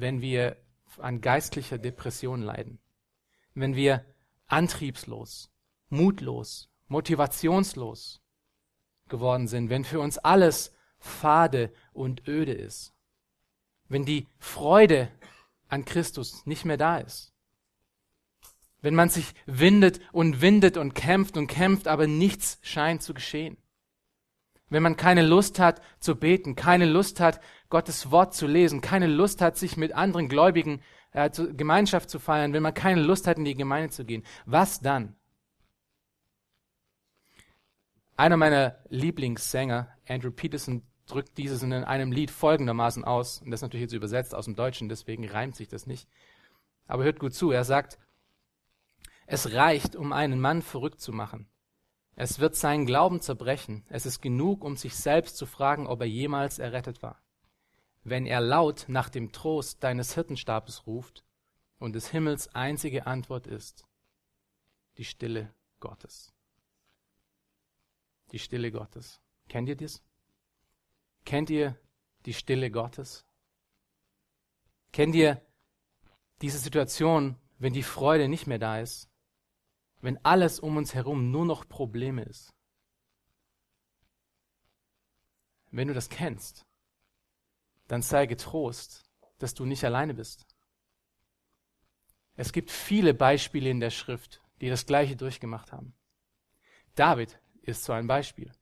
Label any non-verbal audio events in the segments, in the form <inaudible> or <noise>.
wenn wir an geistlicher Depression leiden, wenn wir antriebslos, mutlos, motivationslos geworden sind, wenn für uns alles fade und öde ist, wenn die Freude an Christus nicht mehr da ist, wenn man sich windet und windet und kämpft und kämpft, aber nichts scheint zu geschehen, wenn man keine Lust hat zu beten, keine Lust hat, Gottes Wort zu lesen, keine Lust hat, sich mit anderen Gläubigen äh, zu, Gemeinschaft zu feiern, wenn man keine Lust hat, in die Gemeinde zu gehen, was dann? Einer meiner Lieblingssänger, Andrew Peterson, drückt dieses in einem Lied folgendermaßen aus, und das ist natürlich jetzt übersetzt aus dem Deutschen, deswegen reimt sich das nicht. Aber hört gut zu, er sagt, es reicht, um einen Mann verrückt zu machen. Es wird seinen Glauben zerbrechen. Es ist genug, um sich selbst zu fragen, ob er jemals errettet war. Wenn er laut nach dem Trost deines Hirtenstabes ruft und des Himmels einzige Antwort ist, die Stille Gottes. Die Stille Gottes. Kennt ihr das? Kennt ihr die Stille Gottes? Kennt ihr diese Situation, wenn die Freude nicht mehr da ist? Wenn alles um uns herum nur noch Probleme ist? Wenn du das kennst, dann sei getrost, dass du nicht alleine bist. Es gibt viele Beispiele in der Schrift, die das Gleiche durchgemacht haben. David ist so ein Beispiel.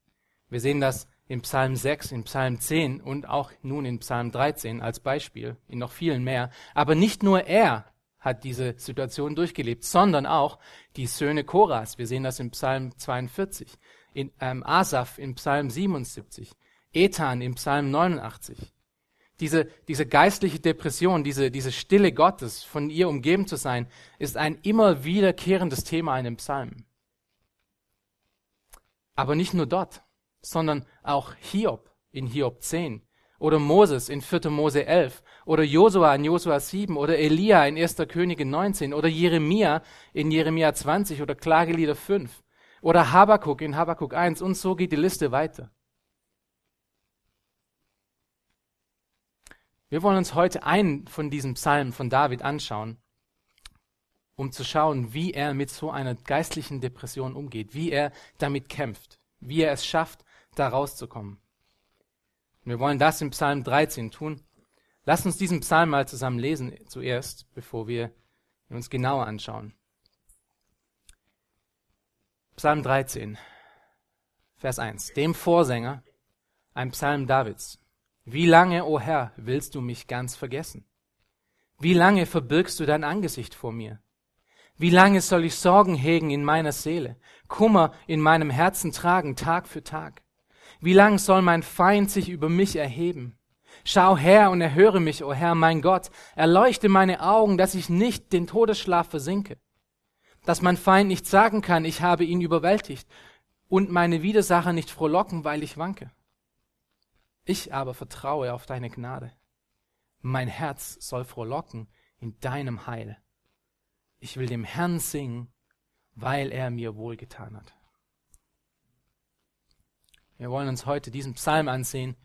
Wir sehen das in Psalm 6, in Psalm 10 und auch nun in Psalm 13 als Beispiel, in noch vielen mehr. Aber nicht nur er hat diese Situation durchgelebt, sondern auch die Söhne Koras. Wir sehen das in Psalm 42, in ähm, Asaph in Psalm 77, Ethan in Psalm 89. Diese, diese geistliche Depression, diese, diese Stille Gottes, von ihr umgeben zu sein, ist ein immer wiederkehrendes Thema in den Psalmen. Aber nicht nur dort sondern auch Hiob in Hiob 10 oder Moses in 4. Mose 11 oder Josua in Josua 7 oder Elia in 1. Könige 19 oder Jeremia in Jeremia 20 oder Klagelieder 5 oder Habakuk in Habakuk 1 und so geht die Liste weiter. Wir wollen uns heute einen von diesen Psalmen von David anschauen, um zu schauen, wie er mit so einer geistlichen Depression umgeht, wie er damit kämpft, wie er es schafft, da rauszukommen. wir wollen das im Psalm 13 tun. Lass uns diesen Psalm mal zusammen lesen zuerst, bevor wir ihn uns genauer anschauen. Psalm 13, Vers 1. Dem Vorsänger, ein Psalm Davids. Wie lange, o oh Herr, willst du mich ganz vergessen? Wie lange verbirgst du dein Angesicht vor mir? Wie lange soll ich Sorgen hegen in meiner Seele, Kummer in meinem Herzen tragen, Tag für Tag? Wie lang soll mein Feind sich über mich erheben? Schau her und erhöre mich, o oh Herr, mein Gott, erleuchte meine Augen, dass ich nicht den Todesschlaf versinke, dass mein Feind nicht sagen kann, ich habe ihn überwältigt und meine Widersacher nicht frohlocken, weil ich wanke. Ich aber vertraue auf deine Gnade. Mein Herz soll frohlocken in deinem Heil. Ich will dem Herrn singen, weil er mir wohlgetan hat. Wir wollen uns heute diesen Psalm ansehen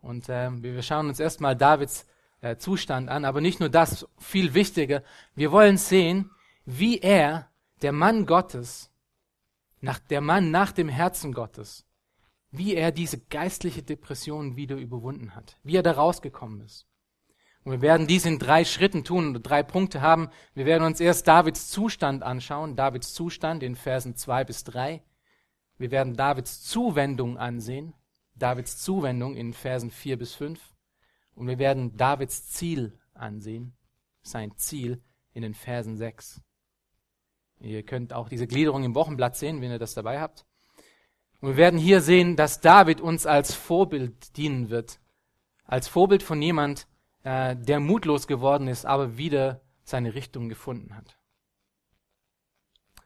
und äh, wir schauen uns erstmal Davids äh, Zustand an, aber nicht nur das, viel wichtiger, wir wollen sehen, wie er, der Mann Gottes, nach, der Mann nach dem Herzen Gottes, wie er diese geistliche Depression wieder überwunden hat, wie er da rausgekommen ist. Und wir werden dies in drei Schritten tun oder drei Punkte haben. Wir werden uns erst Davids Zustand anschauen, Davids Zustand in Versen zwei bis drei. Wir werden Davids Zuwendung ansehen, Davids Zuwendung in Versen 4 bis 5. Und wir werden Davids Ziel ansehen, sein Ziel in den Versen 6. Ihr könnt auch diese Gliederung im Wochenblatt sehen, wenn ihr das dabei habt. Und wir werden hier sehen, dass David uns als Vorbild dienen wird. Als Vorbild von jemand, äh, der mutlos geworden ist, aber wieder seine Richtung gefunden hat.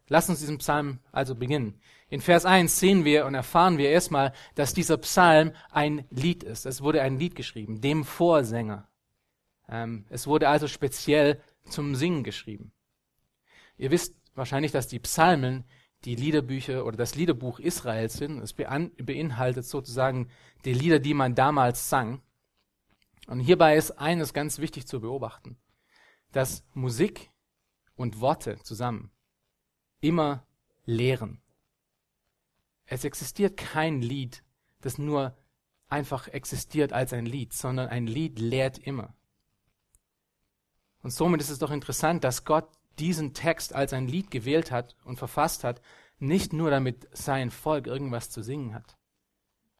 Lass uns diesen Psalm also beginnen. In Vers 1 sehen wir und erfahren wir erstmal, dass dieser Psalm ein Lied ist. Es wurde ein Lied geschrieben, dem Vorsänger. Ähm, es wurde also speziell zum Singen geschrieben. Ihr wisst wahrscheinlich, dass die Psalmen die Liederbücher oder das Liederbuch Israels sind. Es beinhaltet sozusagen die Lieder, die man damals sang. Und hierbei ist eines ganz wichtig zu beobachten, dass Musik und Worte zusammen immer lehren. Es existiert kein Lied, das nur einfach existiert als ein Lied, sondern ein Lied lehrt immer. Und somit ist es doch interessant, dass Gott diesen Text als ein Lied gewählt hat und verfasst hat, nicht nur damit sein Volk irgendwas zu singen hat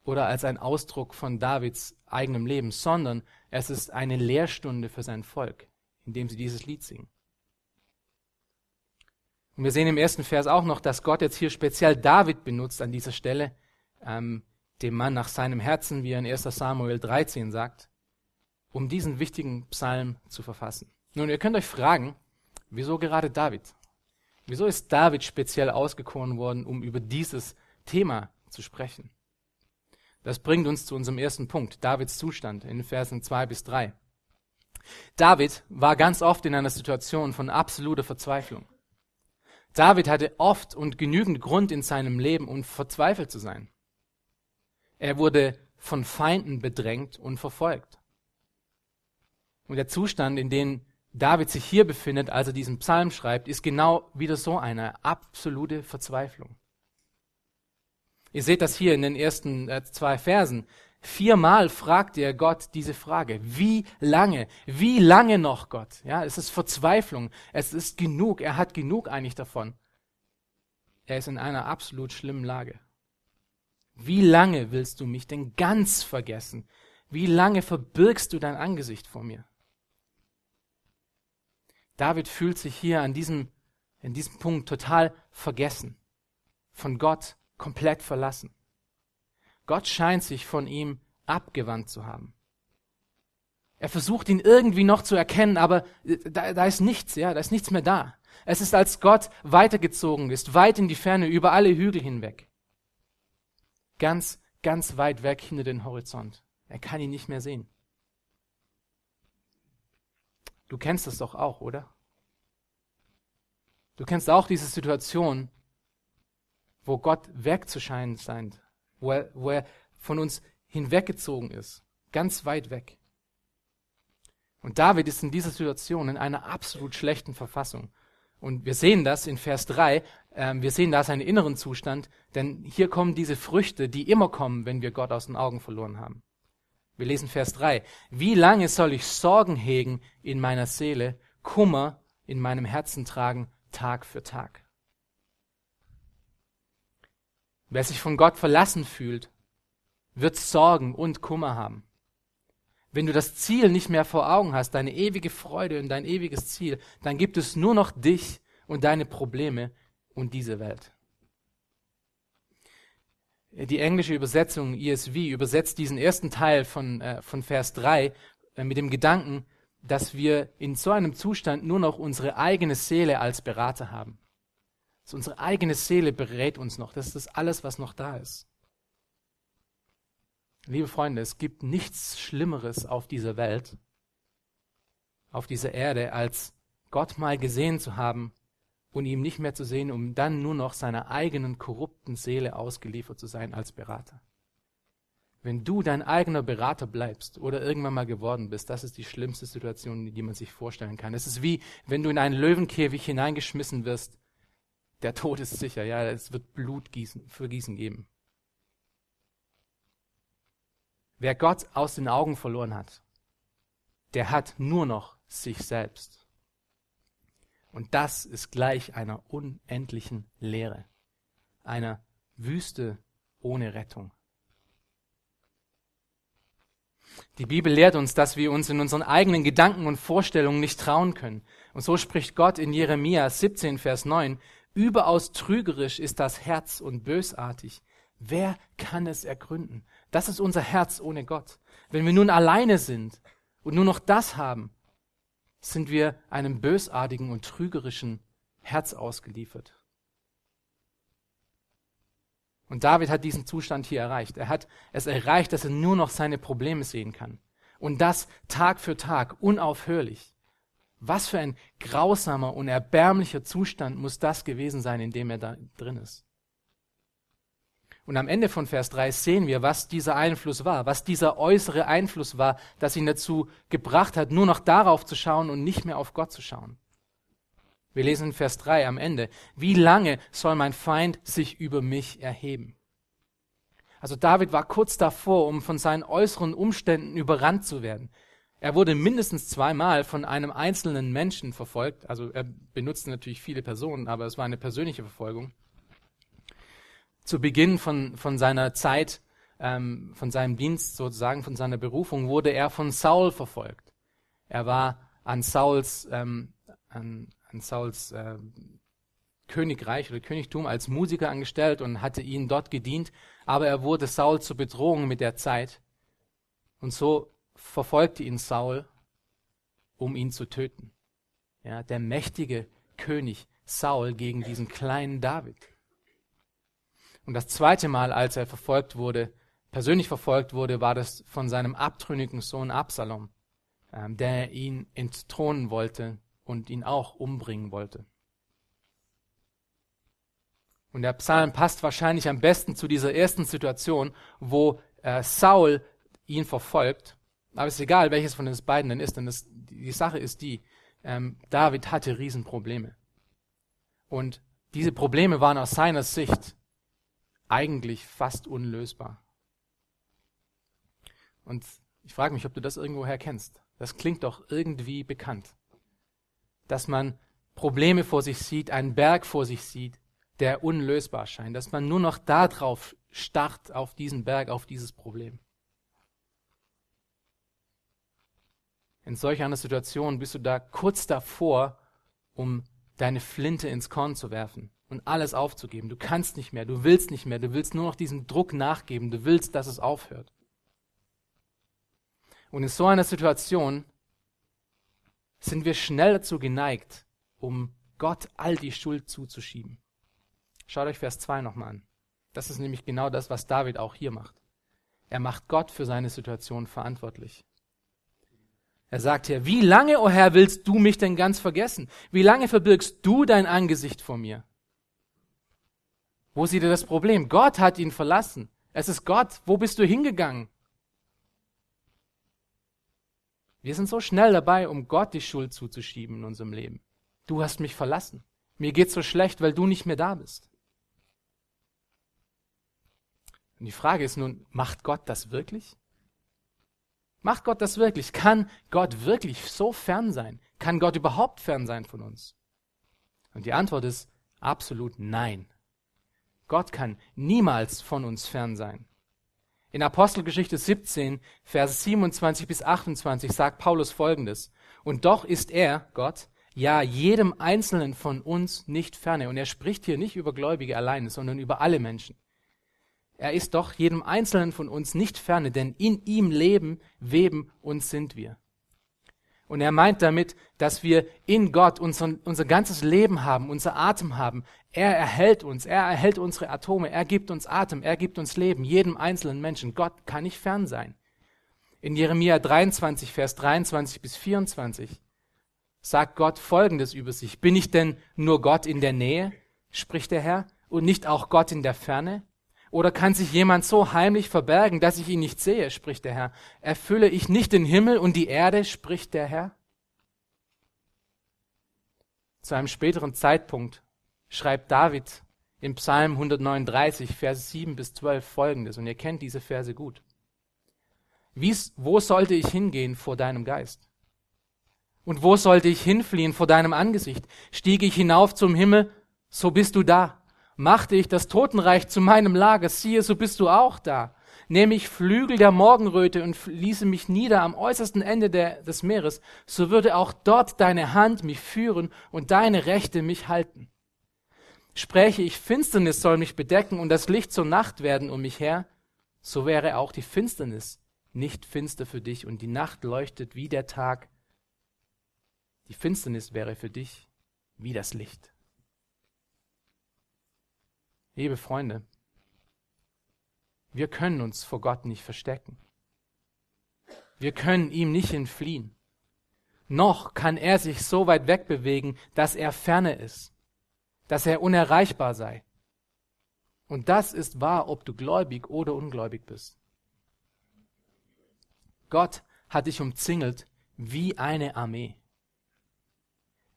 oder als ein Ausdruck von Davids eigenem Leben, sondern es ist eine Lehrstunde für sein Volk, indem sie dieses Lied singen. Und wir sehen im ersten Vers auch noch, dass Gott jetzt hier speziell David benutzt an dieser Stelle, ähm, dem Mann nach seinem Herzen, wie er in 1 Samuel 13 sagt, um diesen wichtigen Psalm zu verfassen. Nun, ihr könnt euch fragen, wieso gerade David? Wieso ist David speziell ausgekoren worden, um über dieses Thema zu sprechen? Das bringt uns zu unserem ersten Punkt, Davids Zustand in Versen 2 bis 3. David war ganz oft in einer Situation von absoluter Verzweiflung. David hatte oft und genügend Grund in seinem Leben, um verzweifelt zu sein. Er wurde von Feinden bedrängt und verfolgt. Und der Zustand, in dem David sich hier befindet, als er diesen Psalm schreibt, ist genau wieder so eine absolute Verzweiflung. Ihr seht das hier in den ersten äh, zwei Versen. Viermal fragt er Gott diese Frage. Wie lange? Wie lange noch, Gott? Ja, es ist Verzweiflung. Es ist genug. Er hat genug eigentlich davon. Er ist in einer absolut schlimmen Lage. Wie lange willst du mich denn ganz vergessen? Wie lange verbirgst du dein Angesicht vor mir? David fühlt sich hier an diesem, in diesem Punkt total vergessen, von Gott komplett verlassen. Gott scheint sich von ihm abgewandt zu haben. Er versucht ihn irgendwie noch zu erkennen, aber da, da ist nichts, ja, da ist nichts mehr da. Es ist, als Gott weitergezogen ist, weit in die Ferne, über alle Hügel hinweg. Ganz, ganz weit weg hinter den Horizont. Er kann ihn nicht mehr sehen. Du kennst das doch auch, oder? Du kennst auch diese Situation, wo Gott wegzuscheinen scheint, wo er, wo er von uns hinweggezogen ist, ganz weit weg. Und David ist in dieser Situation in einer absolut schlechten Verfassung. Und wir sehen das in Vers 3, äh, wir sehen da seinen inneren Zustand, denn hier kommen diese Früchte, die immer kommen, wenn wir Gott aus den Augen verloren haben. Wir lesen Vers 3. Wie lange soll ich Sorgen hegen in meiner Seele, Kummer in meinem Herzen tragen, Tag für Tag? Wer sich von Gott verlassen fühlt, wird Sorgen und Kummer haben. Wenn du das Ziel nicht mehr vor Augen hast, deine ewige Freude und dein ewiges Ziel, dann gibt es nur noch dich und deine Probleme und diese Welt. Die englische Übersetzung ESV übersetzt diesen ersten Teil von, äh, von Vers 3 äh, mit dem Gedanken, dass wir in so einem Zustand nur noch unsere eigene Seele als Berater haben. Also unsere eigene Seele berät uns noch. Das ist das alles, was noch da ist. Liebe Freunde, es gibt nichts Schlimmeres auf dieser Welt, auf dieser Erde, als Gott mal gesehen zu haben und ihm nicht mehr zu sehen, um dann nur noch seiner eigenen korrupten Seele ausgeliefert zu sein als Berater. Wenn du dein eigener Berater bleibst oder irgendwann mal geworden bist, das ist die schlimmste Situation, die man sich vorstellen kann. Es ist wie, wenn du in einen Löwenkäfig hineingeschmissen wirst. Der Tod ist sicher, ja, es wird Blut gießen, vergießen geben. Wer Gott aus den Augen verloren hat, der hat nur noch sich selbst. Und das ist gleich einer unendlichen Leere, einer Wüste ohne Rettung. Die Bibel lehrt uns, dass wir uns in unseren eigenen Gedanken und Vorstellungen nicht trauen können. Und so spricht Gott in Jeremia 17, Vers 9, Überaus trügerisch ist das Herz und bösartig. Wer kann es ergründen? Das ist unser Herz ohne Gott. Wenn wir nun alleine sind und nur noch das haben, sind wir einem bösartigen und trügerischen Herz ausgeliefert. Und David hat diesen Zustand hier erreicht. Er hat es erreicht, dass er nur noch seine Probleme sehen kann. Und das Tag für Tag, unaufhörlich. Was für ein grausamer und erbärmlicher Zustand muss das gewesen sein, in dem er da drin ist. Und am Ende von Vers 3 sehen wir, was dieser Einfluss war, was dieser äußere Einfluss war, das ihn dazu gebracht hat, nur noch darauf zu schauen und nicht mehr auf Gott zu schauen. Wir lesen in Vers 3 am Ende, wie lange soll mein Feind sich über mich erheben? Also David war kurz davor, um von seinen äußeren Umständen überrannt zu werden. Er wurde mindestens zweimal von einem einzelnen Menschen verfolgt. Also er benutzte natürlich viele Personen, aber es war eine persönliche Verfolgung zu Beginn von, von seiner Zeit, ähm, von seinem Dienst sozusagen, von seiner Berufung, wurde er von Saul verfolgt. Er war an Sauls, ähm, an, an Sauls äh, Königreich oder Königtum als Musiker angestellt und hatte ihn dort gedient, aber er wurde Saul zur Bedrohung mit der Zeit. Und so verfolgte ihn Saul, um ihn zu töten. Ja, der mächtige König Saul gegen diesen kleinen David. Und das zweite Mal, als er verfolgt wurde, persönlich verfolgt wurde, war das von seinem abtrünnigen Sohn Absalom, ähm, der ihn entthronen wollte und ihn auch umbringen wollte. Und der Psalm passt wahrscheinlich am besten zu dieser ersten Situation, wo äh, Saul ihn verfolgt. Aber es ist egal, welches von den beiden denn ist, denn das, die Sache ist die, ähm, David hatte Riesenprobleme. Und diese Probleme waren aus seiner Sicht eigentlich fast unlösbar. Und ich frage mich, ob du das irgendwoher kennst. Das klingt doch irgendwie bekannt. Dass man Probleme vor sich sieht, einen Berg vor sich sieht, der unlösbar scheint, dass man nur noch darauf starrt, auf diesen Berg, auf dieses Problem. In solch einer Situation bist du da kurz davor, um deine Flinte ins Korn zu werfen und alles aufzugeben. Du kannst nicht mehr, du willst nicht mehr, du willst nur noch diesem Druck nachgeben, du willst, dass es aufhört. Und in so einer Situation sind wir schnell dazu geneigt, um Gott all die Schuld zuzuschieben. Schaut euch Vers 2 nochmal an. Das ist nämlich genau das, was David auch hier macht. Er macht Gott für seine Situation verantwortlich. Er sagt hier, wie lange, o oh Herr, willst du mich denn ganz vergessen? Wie lange verbirgst du dein Angesicht vor mir? Wo sieht er das Problem? Gott hat ihn verlassen. Es ist Gott. Wo bist du hingegangen? Wir sind so schnell dabei, um Gott die Schuld zuzuschieben in unserem Leben. Du hast mich verlassen. Mir geht's so schlecht, weil du nicht mehr da bist. Und die Frage ist nun, macht Gott das wirklich? Macht Gott das wirklich? Kann Gott wirklich so fern sein? Kann Gott überhaupt fern sein von uns? Und die Antwort ist absolut nein. Gott kann niemals von uns fern sein. In Apostelgeschichte 17, Vers 27 bis 28 sagt Paulus folgendes. Und doch ist er, Gott, ja jedem Einzelnen von uns nicht ferne. Und er spricht hier nicht über Gläubige alleine, sondern über alle Menschen. Er ist doch jedem Einzelnen von uns nicht ferne, denn in ihm leben, weben und sind wir. Und er meint damit, dass wir in Gott unser, unser ganzes Leben haben, unser Atem haben. Er erhält uns, er erhält unsere Atome, er gibt uns Atem, er gibt uns Leben, jedem einzelnen Menschen. Gott kann nicht fern sein. In Jeremia 23, Vers 23 bis 24 sagt Gott Folgendes über sich. Bin ich denn nur Gott in der Nähe, spricht der Herr, und nicht auch Gott in der Ferne? Oder kann sich jemand so heimlich verbergen, dass ich ihn nicht sehe, spricht der Herr. Erfülle ich nicht den Himmel und die Erde, spricht der Herr? Zu einem späteren Zeitpunkt schreibt David im Psalm 139, Verse 7 bis 12 folgendes, und ihr kennt diese Verse gut. Wie's, wo sollte ich hingehen vor deinem Geist? Und wo sollte ich hinfliehen vor deinem Angesicht? Stiege ich hinauf zum Himmel, so bist du da machte ich das Totenreich zu meinem Lager, siehe, so bist du auch da. Nehme ich Flügel der Morgenröte und ließe mich nieder am äußersten Ende der, des Meeres, so würde auch dort deine Hand mich führen und deine Rechte mich halten. Spräche ich, Finsternis soll mich bedecken und das Licht zur Nacht werden um mich her, so wäre auch die Finsternis nicht finster für dich und die Nacht leuchtet wie der Tag. Die Finsternis wäre für dich wie das Licht. Liebe Freunde, wir können uns vor Gott nicht verstecken. Wir können ihm nicht entfliehen. Noch kann er sich so weit wegbewegen, dass er ferne ist, dass er unerreichbar sei. Und das ist wahr, ob du gläubig oder ungläubig bist. Gott hat dich umzingelt wie eine Armee.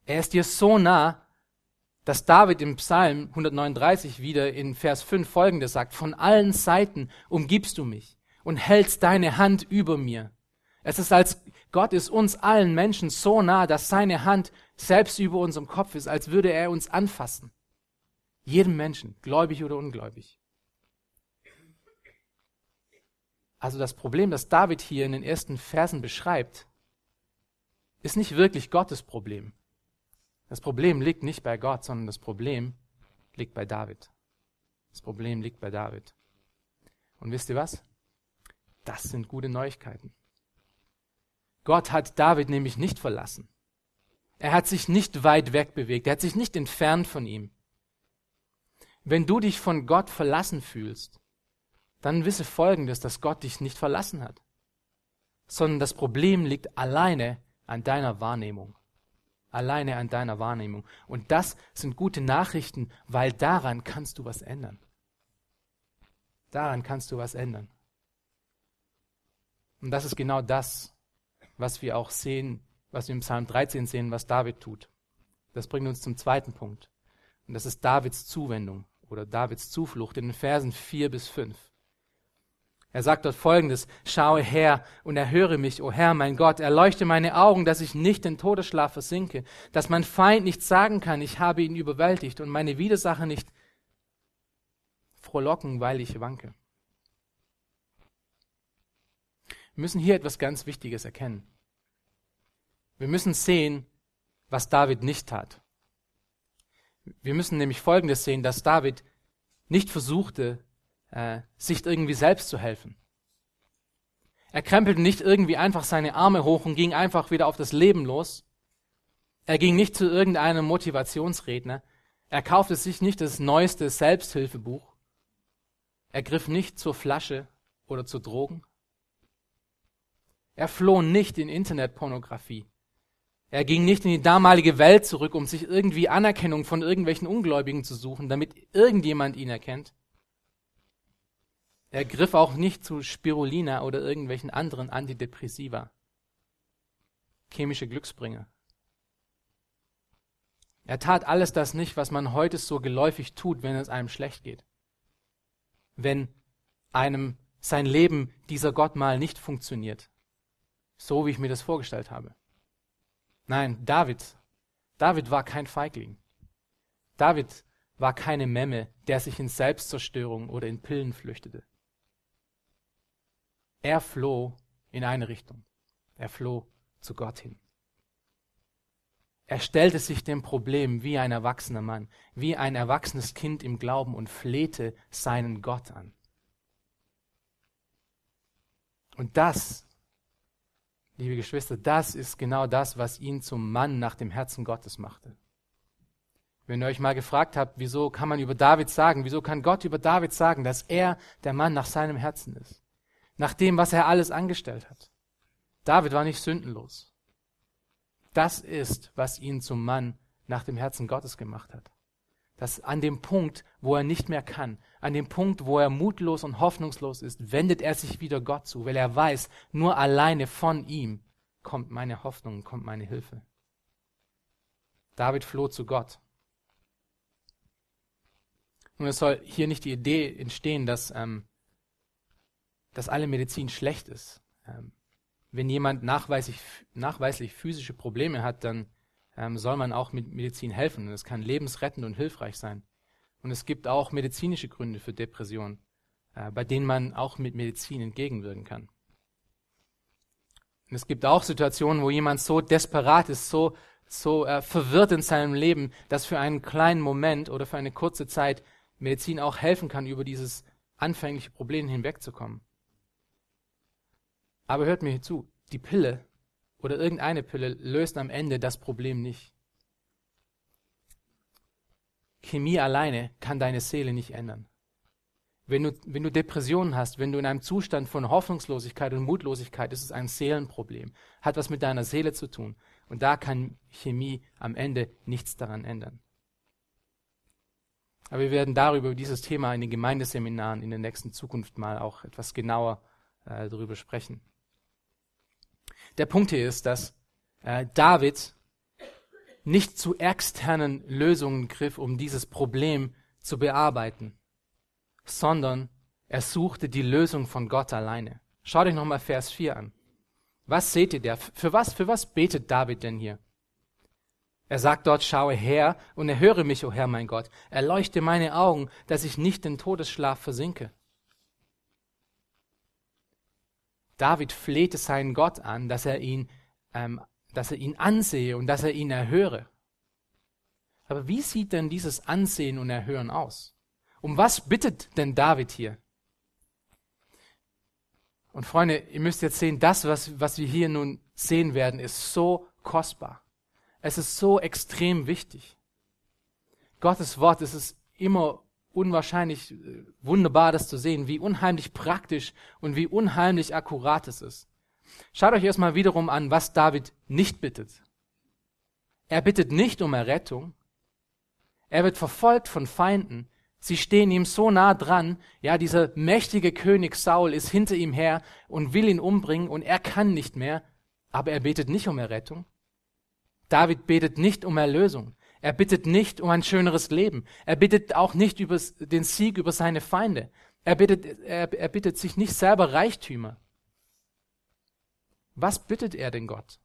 Er ist dir so nah, dass David im Psalm 139 wieder in Vers 5 folgendes sagt, von allen Seiten umgibst du mich und hältst deine Hand über mir. Es ist als Gott ist uns allen Menschen so nah, dass seine Hand selbst über unserem Kopf ist, als würde er uns anfassen. Jedem Menschen, gläubig oder ungläubig. Also das Problem, das David hier in den ersten Versen beschreibt, ist nicht wirklich Gottes Problem. Das Problem liegt nicht bei Gott, sondern das Problem liegt bei David. Das Problem liegt bei David. Und wisst ihr was? Das sind gute Neuigkeiten. Gott hat David nämlich nicht verlassen. Er hat sich nicht weit weg bewegt. Er hat sich nicht entfernt von ihm. Wenn du dich von Gott verlassen fühlst, dann wisse Folgendes, dass Gott dich nicht verlassen hat, sondern das Problem liegt alleine an deiner Wahrnehmung. Alleine an deiner Wahrnehmung. Und das sind gute Nachrichten, weil daran kannst du was ändern. Daran kannst du was ändern. Und das ist genau das, was wir auch sehen, was wir im Psalm 13 sehen, was David tut. Das bringt uns zum zweiten Punkt. Und das ist Davids Zuwendung oder Davids Zuflucht in den Versen 4 bis 5. Er sagt dort folgendes, schaue her und erhöre mich, o Herr, mein Gott, erleuchte meine Augen, dass ich nicht in Todesschlaf versinke, dass mein Feind nicht sagen kann, ich habe ihn überwältigt und meine Widersacher nicht frohlocken, weil ich wanke. Wir müssen hier etwas ganz Wichtiges erkennen. Wir müssen sehen, was David nicht tat. Wir müssen nämlich Folgendes sehen, dass David nicht versuchte, äh, sich irgendwie selbst zu helfen. Er krempelte nicht irgendwie einfach seine Arme hoch und ging einfach wieder auf das Leben los. Er ging nicht zu irgendeinem Motivationsredner. Er kaufte sich nicht das neueste Selbsthilfebuch. Er griff nicht zur Flasche oder zu Drogen. Er floh nicht in Internetpornografie. Er ging nicht in die damalige Welt zurück, um sich irgendwie Anerkennung von irgendwelchen Ungläubigen zu suchen, damit irgendjemand ihn erkennt. Er griff auch nicht zu Spirulina oder irgendwelchen anderen Antidepressiva. Chemische Glücksbringer. Er tat alles das nicht, was man heute so geläufig tut, wenn es einem schlecht geht. Wenn einem sein Leben dieser Gott mal nicht funktioniert. So wie ich mir das vorgestellt habe. Nein, David. David war kein Feigling. David war keine Memme, der sich in Selbstzerstörung oder in Pillen flüchtete. Er floh in eine Richtung. Er floh zu Gott hin. Er stellte sich dem Problem wie ein erwachsener Mann, wie ein erwachsenes Kind im Glauben und flehte seinen Gott an. Und das, liebe Geschwister, das ist genau das, was ihn zum Mann nach dem Herzen Gottes machte. Wenn ihr euch mal gefragt habt, wieso kann man über David sagen, wieso kann Gott über David sagen, dass er der Mann nach seinem Herzen ist? Nach dem, was er alles angestellt hat. David war nicht sündenlos. Das ist, was ihn zum Mann nach dem Herzen Gottes gemacht hat. Dass an dem Punkt, wo er nicht mehr kann, an dem Punkt, wo er mutlos und hoffnungslos ist, wendet er sich wieder Gott zu, weil er weiß, nur alleine von ihm kommt meine Hoffnung, kommt meine Hilfe. David floh zu Gott. Und es soll hier nicht die Idee entstehen, dass ähm, dass alle Medizin schlecht ist. Ähm, wenn jemand nachweislich, nachweislich physische Probleme hat, dann ähm, soll man auch mit Medizin helfen. Und es kann lebensrettend und hilfreich sein. Und es gibt auch medizinische Gründe für Depressionen, äh, bei denen man auch mit Medizin entgegenwirken kann. Und es gibt auch Situationen, wo jemand so desperat ist, so, so äh, verwirrt in seinem Leben, dass für einen kleinen Moment oder für eine kurze Zeit Medizin auch helfen kann, über dieses anfängliche Problem hinwegzukommen. Aber hört mir zu, die Pille oder irgendeine Pille löst am Ende das Problem nicht. Chemie alleine kann deine Seele nicht ändern. Wenn du, wenn du Depressionen hast, wenn du in einem Zustand von Hoffnungslosigkeit und Mutlosigkeit, ist es ein Seelenproblem, hat was mit deiner Seele zu tun. Und da kann Chemie am Ende nichts daran ändern. Aber wir werden darüber, über dieses Thema in den Gemeindeseminaren in der nächsten Zukunft mal auch etwas genauer äh, darüber sprechen. Der Punkt hier ist, dass äh, David nicht zu externen Lösungen griff, um dieses Problem zu bearbeiten, sondern er suchte die Lösung von Gott alleine. Schaut euch nochmal Vers 4 an. Was seht ihr da? Für was, für was betet David denn hier? Er sagt dort, schaue her und erhöre mich, o oh Herr mein Gott. Erleuchte meine Augen, dass ich nicht in Todesschlaf versinke. David flehte seinen Gott an, dass er ihn, ähm, dass er ihn ansehe und dass er ihn erhöre. Aber wie sieht denn dieses Ansehen und Erhören aus? Um was bittet denn David hier? Und Freunde, ihr müsst jetzt sehen, das, was, was wir hier nun sehen werden, ist so kostbar. Es ist so extrem wichtig. Gottes Wort, es ist immer unwahrscheinlich äh, wunderbar, das zu sehen, wie unheimlich praktisch und wie unheimlich akkurat es ist. Schaut euch erstmal wiederum an, was David nicht bittet. Er bittet nicht um Errettung. Er wird verfolgt von Feinden. Sie stehen ihm so nah dran. Ja, dieser mächtige König Saul ist hinter ihm her und will ihn umbringen und er kann nicht mehr. Aber er betet nicht um Errettung. David betet nicht um Erlösung. Er bittet nicht um ein schöneres Leben. Er bittet auch nicht über den Sieg über seine Feinde. Er bittet, er, er bittet sich nicht selber Reichtümer. Was bittet er denn Gott?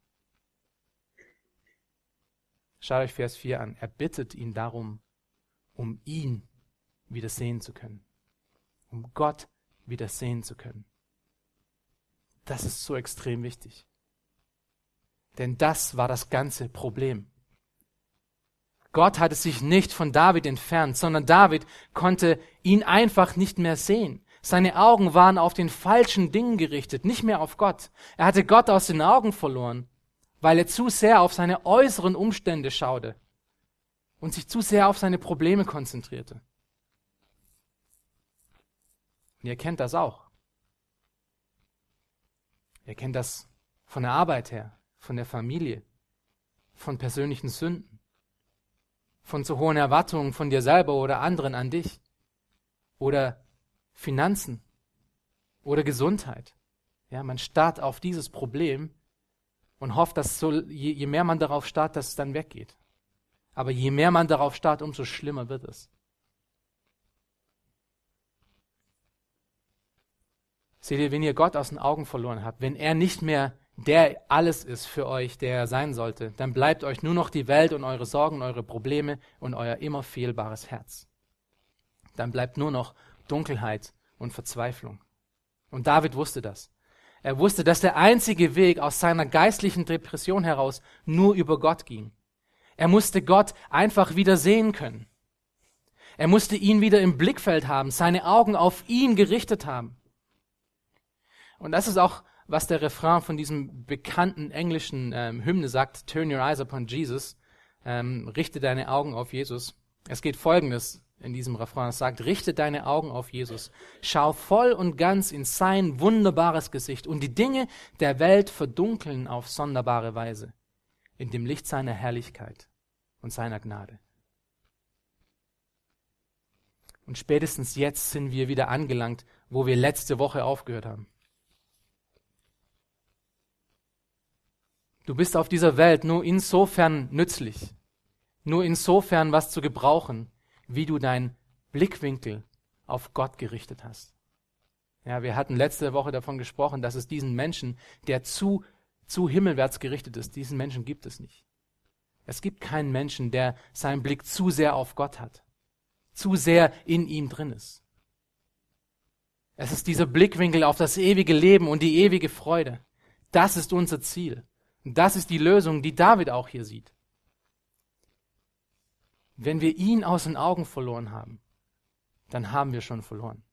Schaut euch Vers 4 an. Er bittet ihn darum, um ihn wieder sehen zu können. Um Gott wieder sehen zu können. Das ist so extrem wichtig. Denn das war das ganze Problem. Gott hatte sich nicht von David entfernt, sondern David konnte ihn einfach nicht mehr sehen. Seine Augen waren auf den falschen Dingen gerichtet, nicht mehr auf Gott. Er hatte Gott aus den Augen verloren, weil er zu sehr auf seine äußeren Umstände schaute und sich zu sehr auf seine Probleme konzentrierte. Und ihr kennt das auch. Ihr kennt das von der Arbeit her von der Familie, von persönlichen Sünden, von zu hohen Erwartungen von dir selber oder anderen an dich oder Finanzen oder Gesundheit. Ja, man starrt auf dieses Problem und hofft, dass so, je, je mehr man darauf starrt, dass es dann weggeht. Aber je mehr man darauf starrt, umso schlimmer wird es. Seht ihr, wenn ihr Gott aus den Augen verloren habt, wenn er nicht mehr der alles ist für euch, der er sein sollte, dann bleibt euch nur noch die Welt und eure Sorgen, eure Probleme und euer immer fehlbares Herz. Dann bleibt nur noch Dunkelheit und Verzweiflung. Und David wusste das. Er wusste, dass der einzige Weg aus seiner geistlichen Depression heraus nur über Gott ging. Er musste Gott einfach wieder sehen können. Er musste ihn wieder im Blickfeld haben, seine Augen auf ihn gerichtet haben. Und das ist auch was der Refrain von diesem bekannten englischen ähm, Hymne sagt, Turn your eyes upon Jesus, ähm, richte deine Augen auf Jesus. Es geht folgendes in diesem Refrain, es sagt, richte deine Augen auf Jesus, schau voll und ganz in sein wunderbares Gesicht und die Dinge der Welt verdunkeln auf sonderbare Weise in dem Licht seiner Herrlichkeit und seiner Gnade. Und spätestens jetzt sind wir wieder angelangt, wo wir letzte Woche aufgehört haben. Du bist auf dieser Welt nur insofern nützlich, nur insofern was zu gebrauchen, wie du deinen Blickwinkel auf Gott gerichtet hast. Ja, wir hatten letzte Woche davon gesprochen, dass es diesen Menschen, der zu, zu himmelwärts gerichtet ist, diesen Menschen gibt es nicht. Es gibt keinen Menschen, der seinen Blick zu sehr auf Gott hat, zu sehr in ihm drin ist. Es ist dieser Blickwinkel auf das ewige Leben und die ewige Freude. Das ist unser Ziel. Und das ist die Lösung, die David auch hier sieht. Wenn wir ihn aus den Augen verloren haben, dann haben wir schon verloren.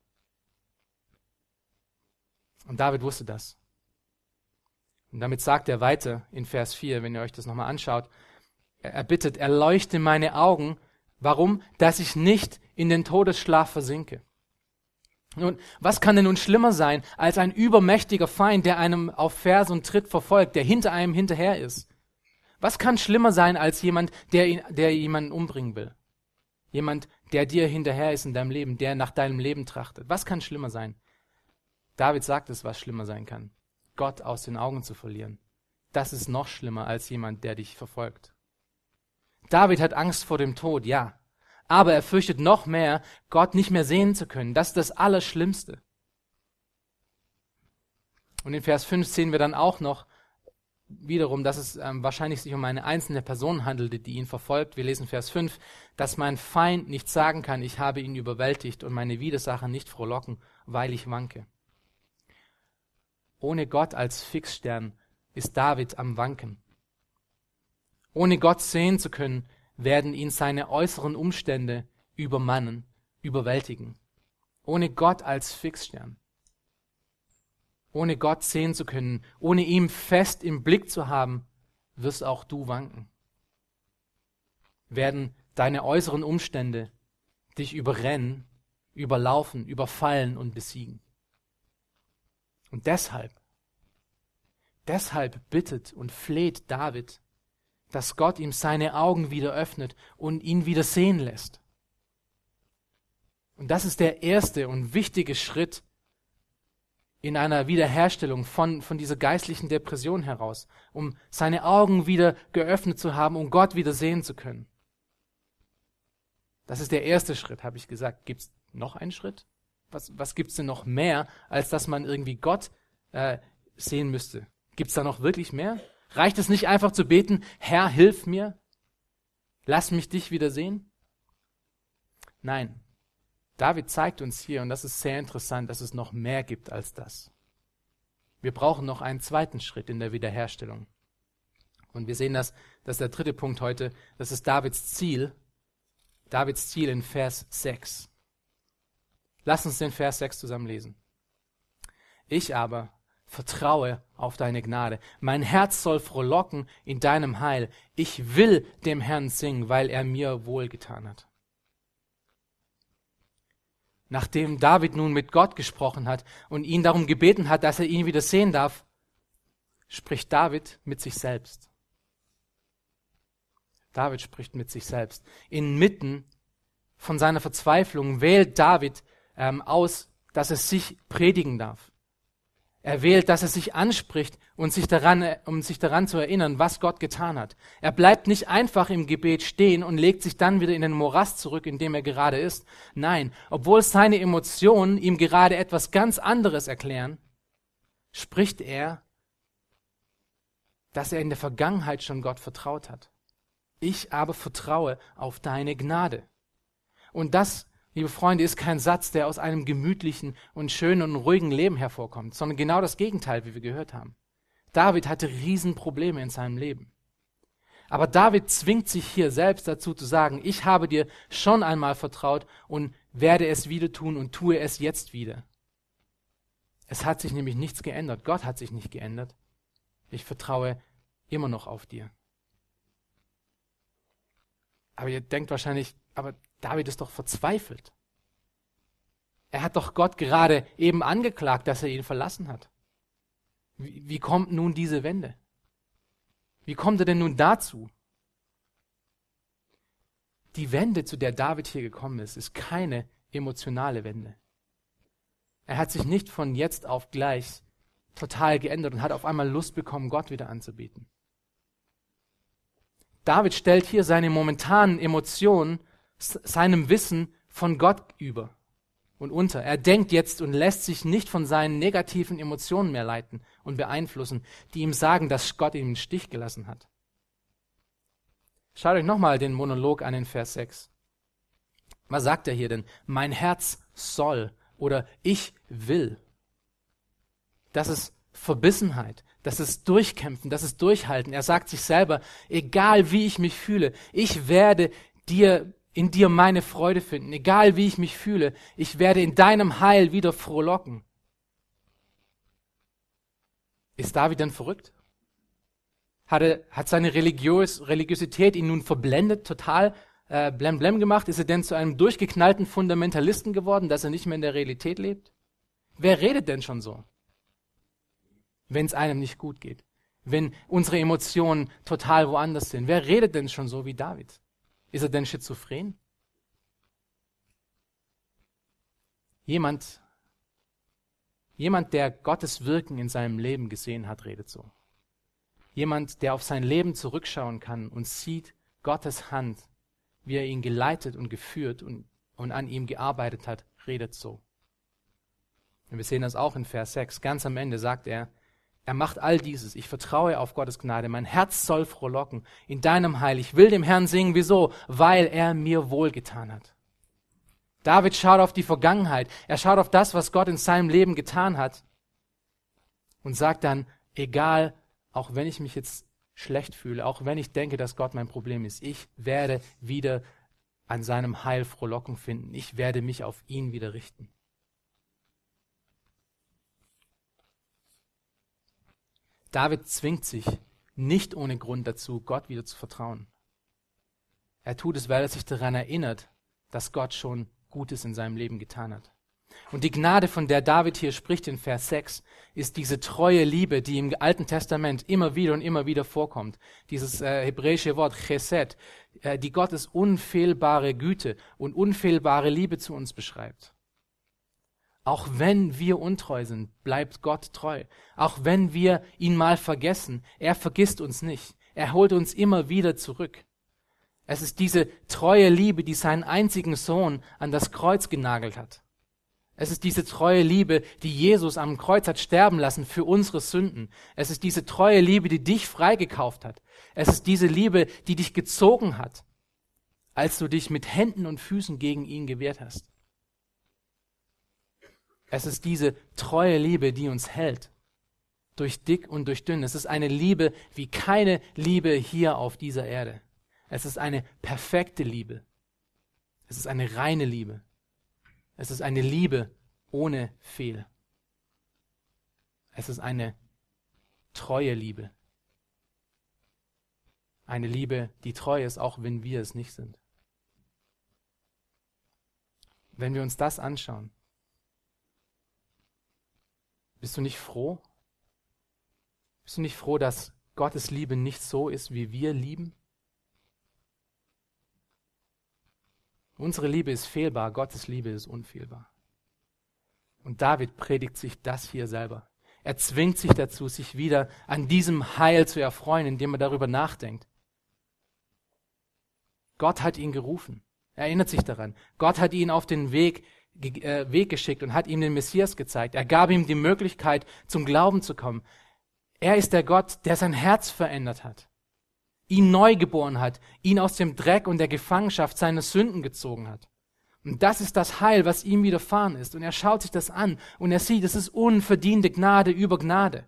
Und David wusste das. Und damit sagt er weiter in Vers 4, wenn ihr euch das nochmal anschaut, er bittet, erleuchte meine Augen. Warum? Dass ich nicht in den Todesschlaf versinke. Nun, was kann denn nun schlimmer sein als ein übermächtiger Feind, der einem auf Vers und Tritt verfolgt, der hinter einem hinterher ist? Was kann schlimmer sein als jemand, der, ihn, der jemanden umbringen will? Jemand, der dir hinterher ist in deinem Leben, der nach deinem Leben trachtet. Was kann schlimmer sein? David sagt es, was schlimmer sein kann. Gott aus den Augen zu verlieren. Das ist noch schlimmer als jemand, der dich verfolgt. David hat Angst vor dem Tod, ja. Aber er fürchtet noch mehr, Gott nicht mehr sehen zu können. Das ist das Allerschlimmste. Und in Vers 5 sehen wir dann auch noch wiederum, dass es ähm, wahrscheinlich sich um eine einzelne Person handelte, die ihn verfolgt. Wir lesen Vers 5, dass mein Feind nicht sagen kann, ich habe ihn überwältigt und meine Widersacher nicht frohlocken, weil ich wanke. Ohne Gott als Fixstern ist David am Wanken. Ohne Gott sehen zu können, werden ihn seine äußeren Umstände übermannen, überwältigen. Ohne Gott als Fixstern. Ohne Gott sehen zu können, ohne ihm fest im Blick zu haben, wirst auch du wanken. Werden deine äußeren Umstände dich überrennen, überlaufen, überfallen und besiegen. Und deshalb, deshalb bittet und fleht David, dass Gott ihm seine Augen wieder öffnet und ihn wieder sehen lässt. Und das ist der erste und wichtige Schritt in einer Wiederherstellung von, von dieser geistlichen Depression heraus, um seine Augen wieder geöffnet zu haben, um Gott wieder sehen zu können. Das ist der erste Schritt, habe ich gesagt. Gibt es noch einen Schritt? Was, was gibt es denn noch mehr, als dass man irgendwie Gott äh, sehen müsste? Gibt es da noch wirklich mehr? Reicht es nicht einfach zu beten, Herr, hilf mir? Lass mich dich wieder sehen? Nein. David zeigt uns hier, und das ist sehr interessant, dass es noch mehr gibt als das. Wir brauchen noch einen zweiten Schritt in der Wiederherstellung. Und wir sehen das, das ist der dritte Punkt heute, das ist Davids Ziel. Davids Ziel in Vers 6. Lass uns den Vers 6 zusammen lesen. Ich aber vertraue auf deine Gnade. Mein Herz soll frohlocken in deinem Heil. Ich will dem Herrn singen, weil er mir wohlgetan hat. Nachdem David nun mit Gott gesprochen hat und ihn darum gebeten hat, dass er ihn wieder sehen darf, spricht David mit sich selbst. David spricht mit sich selbst. Inmitten von seiner Verzweiflung wählt David ähm, aus, dass er sich predigen darf. Er wählt, dass er sich anspricht und sich daran, um sich daran zu erinnern, was Gott getan hat. Er bleibt nicht einfach im Gebet stehen und legt sich dann wieder in den Morast zurück, in dem er gerade ist. Nein, obwohl seine Emotionen ihm gerade etwas ganz anderes erklären, spricht er, dass er in der Vergangenheit schon Gott vertraut hat. Ich aber vertraue auf deine Gnade. Und das liebe Freunde, ist kein Satz, der aus einem gemütlichen und schönen und ruhigen Leben hervorkommt, sondern genau das Gegenteil, wie wir gehört haben. David hatte Riesenprobleme in seinem Leben. Aber David zwingt sich hier selbst dazu zu sagen, ich habe dir schon einmal vertraut und werde es wieder tun und tue es jetzt wieder. Es hat sich nämlich nichts geändert. Gott hat sich nicht geändert. Ich vertraue immer noch auf dir. Aber ihr denkt wahrscheinlich, aber David ist doch verzweifelt. Er hat doch Gott gerade eben angeklagt, dass er ihn verlassen hat. Wie, wie kommt nun diese Wende? Wie kommt er denn nun dazu? Die Wende, zu der David hier gekommen ist, ist keine emotionale Wende. Er hat sich nicht von jetzt auf gleich total geändert und hat auf einmal Lust bekommen, Gott wieder anzubieten. David stellt hier seine momentanen Emotionen seinem Wissen von Gott über und unter. Er denkt jetzt und lässt sich nicht von seinen negativen Emotionen mehr leiten und beeinflussen, die ihm sagen, dass Gott ihn im Stich gelassen hat. Schaut euch nochmal den Monolog an in Vers 6. Was sagt er hier denn? Mein Herz soll oder ich will. Das ist Verbissenheit, das ist Durchkämpfen, das ist Durchhalten. Er sagt sich selber, egal wie ich mich fühle, ich werde dir in dir meine Freude finden, egal wie ich mich fühle. Ich werde in deinem Heil wieder frohlocken. Ist David denn verrückt? Hat, er, hat seine Religios, Religiosität ihn nun verblendet, total äh, blem blem gemacht? Ist er denn zu einem durchgeknallten Fundamentalisten geworden, dass er nicht mehr in der Realität lebt? Wer redet denn schon so? Wenn es einem nicht gut geht. Wenn unsere Emotionen total woanders sind. Wer redet denn schon so wie David? Ist er denn schizophren? Jemand, jemand, der Gottes Wirken in seinem Leben gesehen hat, redet so. Jemand, der auf sein Leben zurückschauen kann und sieht Gottes Hand, wie er ihn geleitet und geführt und, und an ihm gearbeitet hat, redet so. Und wir sehen das auch in Vers 6. Ganz am Ende sagt er, er macht all dieses. Ich vertraue auf Gottes Gnade. Mein Herz soll frohlocken in deinem Heil. Ich will dem Herrn singen. Wieso? Weil er mir wohlgetan hat. David schaut auf die Vergangenheit. Er schaut auf das, was Gott in seinem Leben getan hat. Und sagt dann, egal, auch wenn ich mich jetzt schlecht fühle, auch wenn ich denke, dass Gott mein Problem ist, ich werde wieder an seinem Heil Frohlocken finden. Ich werde mich auf ihn wieder richten. David zwingt sich nicht ohne Grund dazu, Gott wieder zu vertrauen. Er tut es, weil er sich daran erinnert, dass Gott schon Gutes in seinem Leben getan hat. Und die Gnade, von der David hier spricht in Vers 6, ist diese treue Liebe, die im Alten Testament immer wieder und immer wieder vorkommt. Dieses äh, hebräische Wort Chesed, äh, die Gottes unfehlbare Güte und unfehlbare Liebe zu uns beschreibt. Auch wenn wir untreu sind, bleibt Gott treu. Auch wenn wir ihn mal vergessen, er vergisst uns nicht. Er holt uns immer wieder zurück. Es ist diese treue Liebe, die seinen einzigen Sohn an das Kreuz genagelt hat. Es ist diese treue Liebe, die Jesus am Kreuz hat sterben lassen für unsere Sünden. Es ist diese treue Liebe, die dich freigekauft hat. Es ist diese Liebe, die dich gezogen hat, als du dich mit Händen und Füßen gegen ihn gewehrt hast. Es ist diese treue Liebe, die uns hält. Durch dick und durch dünn. Es ist eine Liebe wie keine Liebe hier auf dieser Erde. Es ist eine perfekte Liebe. Es ist eine reine Liebe. Es ist eine Liebe ohne Fehl. Es ist eine treue Liebe. Eine Liebe, die treu ist, auch wenn wir es nicht sind. Wenn wir uns das anschauen, bist du nicht froh? Bist du nicht froh, dass Gottes Liebe nicht so ist, wie wir lieben? Unsere Liebe ist fehlbar, Gottes Liebe ist unfehlbar. Und David predigt sich das hier selber. Er zwingt sich dazu, sich wieder an diesem Heil zu erfreuen, indem er darüber nachdenkt. Gott hat ihn gerufen. Er erinnert sich daran. Gott hat ihn auf den Weg Weg geschickt und hat ihm den Messias gezeigt. Er gab ihm die Möglichkeit, zum Glauben zu kommen. Er ist der Gott, der sein Herz verändert hat, ihn neu geboren hat, ihn aus dem Dreck und der Gefangenschaft seiner Sünden gezogen hat. Und das ist das Heil, was ihm widerfahren ist. Und er schaut sich das an und er sieht, es ist unverdiente Gnade über Gnade.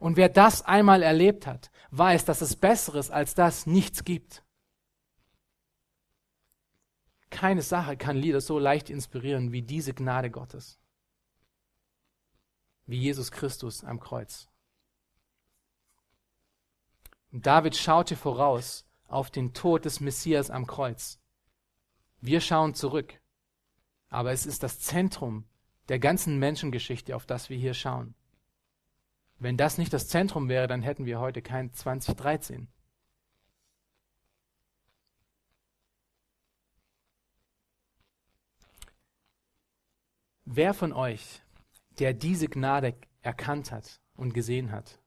Und wer das einmal erlebt hat, weiß, dass es Besseres als das nichts gibt. Keine Sache kann Lieder so leicht inspirieren wie diese Gnade Gottes. Wie Jesus Christus am Kreuz. Und David schaute voraus auf den Tod des Messias am Kreuz. Wir schauen zurück. Aber es ist das Zentrum der ganzen Menschengeschichte, auf das wir hier schauen. Wenn das nicht das Zentrum wäre, dann hätten wir heute kein 2013. Wer von euch, der diese Gnade erkannt hat und gesehen hat,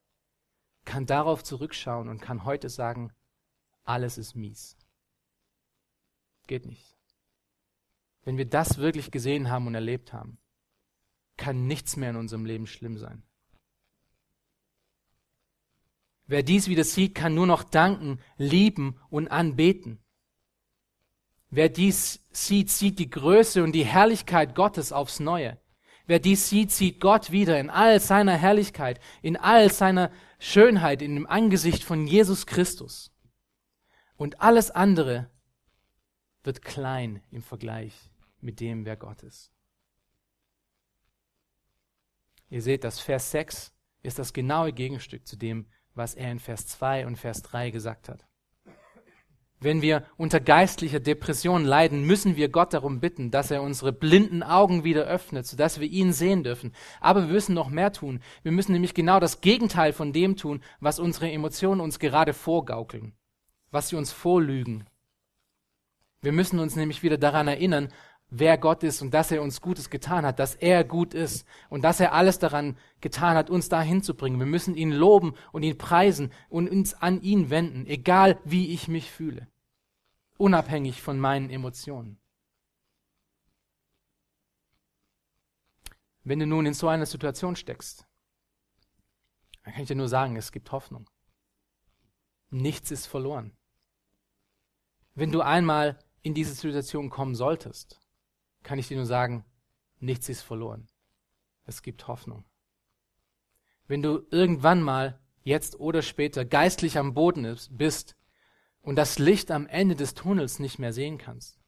kann darauf zurückschauen und kann heute sagen, alles ist mies. Geht nicht. Wenn wir das wirklich gesehen haben und erlebt haben, kann nichts mehr in unserem Leben schlimm sein. Wer dies wieder sieht, kann nur noch danken, lieben und anbeten. Wer dies sieht, sieht die Größe und die Herrlichkeit Gottes aufs Neue. Wer dies sieht, sieht Gott wieder in all seiner Herrlichkeit, in all seiner Schönheit, in dem Angesicht von Jesus Christus. Und alles andere wird klein im Vergleich mit dem, wer Gott ist. Ihr seht, das Vers 6 ist das genaue Gegenstück zu dem, was er in Vers 2 und Vers 3 gesagt hat. Wenn wir unter geistlicher Depression leiden, müssen wir Gott darum bitten, dass er unsere blinden Augen wieder öffnet, sodass wir ihn sehen dürfen. Aber wir müssen noch mehr tun. Wir müssen nämlich genau das Gegenteil von dem tun, was unsere Emotionen uns gerade vorgaukeln, was sie uns vorlügen. Wir müssen uns nämlich wieder daran erinnern, wer Gott ist und dass er uns Gutes getan hat, dass er gut ist und dass er alles daran getan hat, uns dahin zu bringen. Wir müssen ihn loben und ihn preisen und uns an ihn wenden, egal wie ich mich fühle, unabhängig von meinen Emotionen. Wenn du nun in so einer Situation steckst, dann kann ich dir nur sagen, es gibt Hoffnung. Nichts ist verloren. Wenn du einmal in diese Situation kommen solltest, kann ich dir nur sagen, nichts ist verloren. Es gibt Hoffnung. Wenn du irgendwann mal, jetzt oder später, geistlich am Boden bist und das Licht am Ende des Tunnels nicht mehr sehen kannst,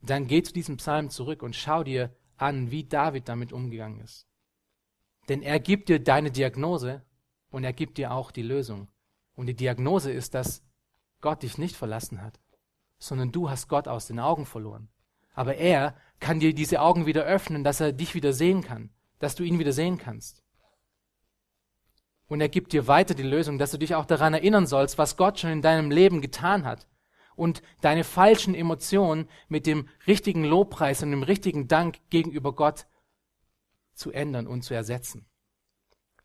dann geh zu diesem Psalm zurück und schau dir an, wie David damit umgegangen ist. Denn er gibt dir deine Diagnose und er gibt dir auch die Lösung. Und die Diagnose ist, dass Gott dich nicht verlassen hat, sondern du hast Gott aus den Augen verloren. Aber er kann dir diese Augen wieder öffnen, dass er dich wieder sehen kann, dass du ihn wieder sehen kannst. Und er gibt dir weiter die Lösung, dass du dich auch daran erinnern sollst, was Gott schon in deinem Leben getan hat und deine falschen Emotionen mit dem richtigen Lobpreis und dem richtigen Dank gegenüber Gott zu ändern und zu ersetzen.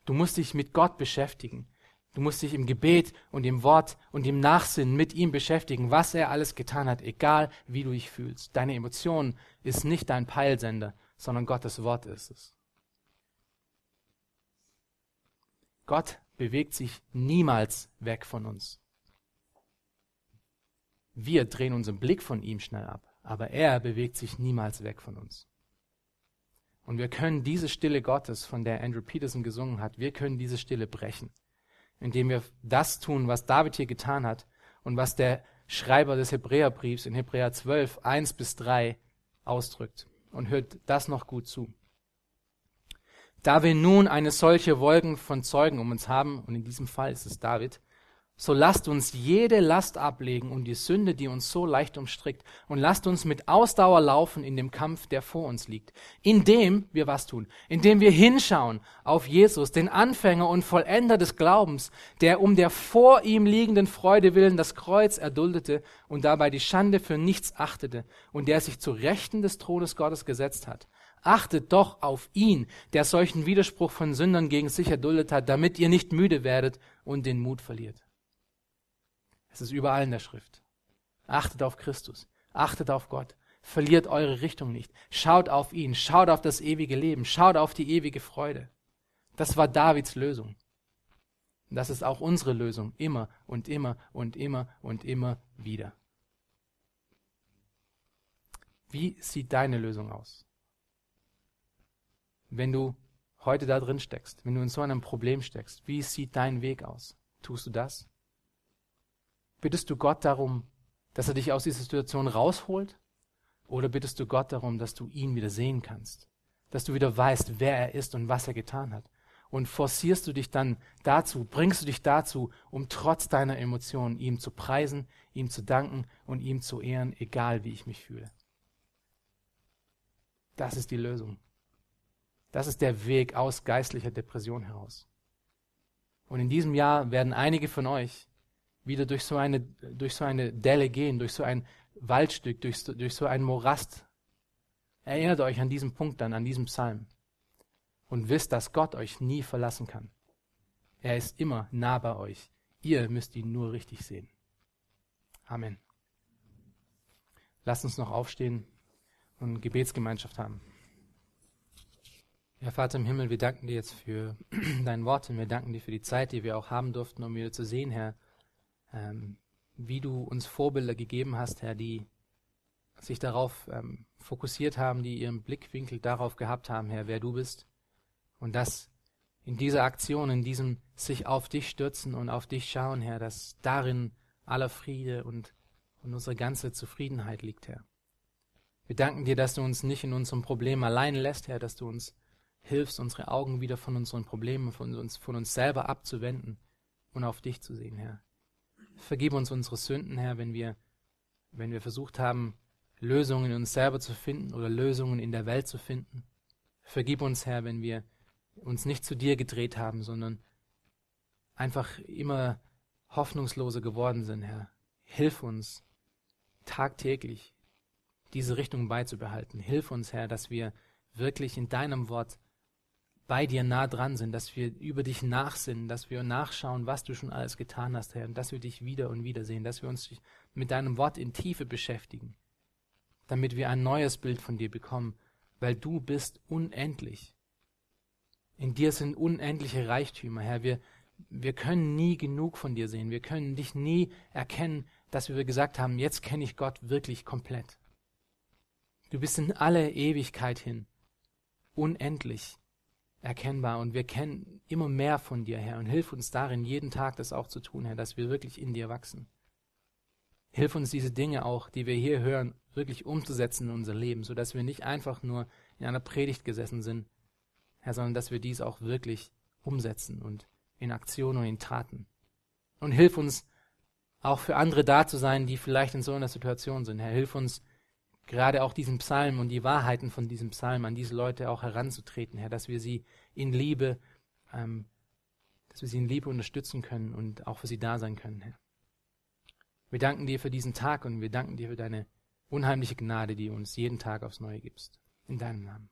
Du musst dich mit Gott beschäftigen. Du musst dich im Gebet und im Wort und im Nachsinn mit ihm beschäftigen, was er alles getan hat, egal wie du dich fühlst. Deine Emotion ist nicht dein Peilsender, sondern Gottes Wort ist es. Gott bewegt sich niemals weg von uns. Wir drehen unseren Blick von ihm schnell ab, aber er bewegt sich niemals weg von uns. Und wir können diese Stille Gottes, von der Andrew Peterson gesungen hat, wir können diese Stille brechen indem wir das tun, was David hier getan hat und was der Schreiber des Hebräerbriefs in Hebräer 12, 1 bis 3 ausdrückt. Und hört das noch gut zu. Da wir nun eine solche Wolken von Zeugen um uns haben, und in diesem Fall ist es David, so lasst uns jede Last ablegen und die Sünde, die uns so leicht umstrickt, und lasst uns mit Ausdauer laufen in dem Kampf, der vor uns liegt, indem wir was tun, indem wir hinschauen auf Jesus, den Anfänger und Vollender des Glaubens, der um der vor ihm liegenden Freude willen das Kreuz erduldete und dabei die Schande für nichts achtete und der sich zu Rechten des Thrones Gottes gesetzt hat. Achtet doch auf ihn, der solchen Widerspruch von Sündern gegen sich erduldet hat, damit ihr nicht müde werdet und den Mut verliert. Es ist überall in der Schrift. Achtet auf Christus. Achtet auf Gott. Verliert eure Richtung nicht. Schaut auf ihn. Schaut auf das ewige Leben. Schaut auf die ewige Freude. Das war Davids Lösung. Und das ist auch unsere Lösung. Immer und immer und immer und immer wieder. Wie sieht deine Lösung aus? Wenn du heute da drin steckst, wenn du in so einem Problem steckst, wie sieht dein Weg aus? Tust du das? Bittest du Gott darum, dass er dich aus dieser Situation rausholt? Oder bittest du Gott darum, dass du ihn wieder sehen kannst? Dass du wieder weißt, wer er ist und was er getan hat? Und forcierst du dich dann dazu, bringst du dich dazu, um trotz deiner Emotionen ihm zu preisen, ihm zu danken und ihm zu ehren, egal wie ich mich fühle? Das ist die Lösung. Das ist der Weg aus geistlicher Depression heraus. Und in diesem Jahr werden einige von euch wieder durch so eine, durch so eine Delle gehen, durch so ein Waldstück, durch, durch so ein Morast. Erinnert euch an diesen Punkt dann, an diesem Psalm. Und wisst, dass Gott euch nie verlassen kann. Er ist immer nah bei euch. Ihr müsst ihn nur richtig sehen. Amen. Lasst uns noch aufstehen und Gebetsgemeinschaft haben. Ja, Vater im Himmel, wir danken dir jetzt für <clears throat> dein Wort und wir danken dir für die Zeit, die wir auch haben durften, um wieder zu sehen, Herr, ähm, wie du uns Vorbilder gegeben hast, Herr, die sich darauf ähm, fokussiert haben, die ihren Blickwinkel darauf gehabt haben, Herr, wer du bist. Und dass in dieser Aktion, in diesem sich auf dich stürzen und auf dich schauen, Herr, dass darin aller Friede und, und unsere ganze Zufriedenheit liegt, Herr. Wir danken dir, dass du uns nicht in unserem Problem allein lässt, Herr, dass du uns hilfst, unsere Augen wieder von unseren Problemen, von uns, von uns selber abzuwenden und auf dich zu sehen, Herr. Vergib uns unsere Sünden, Herr, wenn wir, wenn wir versucht haben, Lösungen in uns selber zu finden oder Lösungen in der Welt zu finden. Vergib uns, Herr, wenn wir uns nicht zu dir gedreht haben, sondern einfach immer hoffnungsloser geworden sind, Herr. Hilf uns tagtäglich diese Richtung beizubehalten. Hilf uns, Herr, dass wir wirklich in deinem Wort bei dir nah dran sind, dass wir über dich nachsinnen, dass wir nachschauen, was du schon alles getan hast, Herr, und dass wir dich wieder und wieder sehen, dass wir uns mit deinem Wort in Tiefe beschäftigen, damit wir ein neues Bild von dir bekommen, weil du bist unendlich. In dir sind unendliche Reichtümer, Herr. Wir, wir können nie genug von dir sehen. Wir können dich nie erkennen, dass wir gesagt haben, jetzt kenne ich Gott wirklich komplett. Du bist in alle Ewigkeit hin unendlich erkennbar und wir kennen immer mehr von dir, Herr, und hilf uns darin, jeden Tag das auch zu tun, Herr, dass wir wirklich in dir wachsen. Hilf uns diese Dinge auch, die wir hier hören, wirklich umzusetzen in unser Leben, sodass wir nicht einfach nur in einer Predigt gesessen sind, Herr, sondern dass wir dies auch wirklich umsetzen und in Aktion und in Taten. Und hilf uns auch für andere da zu sein, die vielleicht in so einer Situation sind. Herr, hilf uns, gerade auch diesen Psalm und die Wahrheiten von diesem Psalm an diese Leute auch heranzutreten, Herr, dass wir sie in Liebe, ähm, dass wir sie in Liebe unterstützen können und auch für sie da sein können, Herr. Wir danken dir für diesen Tag und wir danken dir für deine unheimliche Gnade, die du uns jeden Tag aufs Neue gibst. In deinem Namen.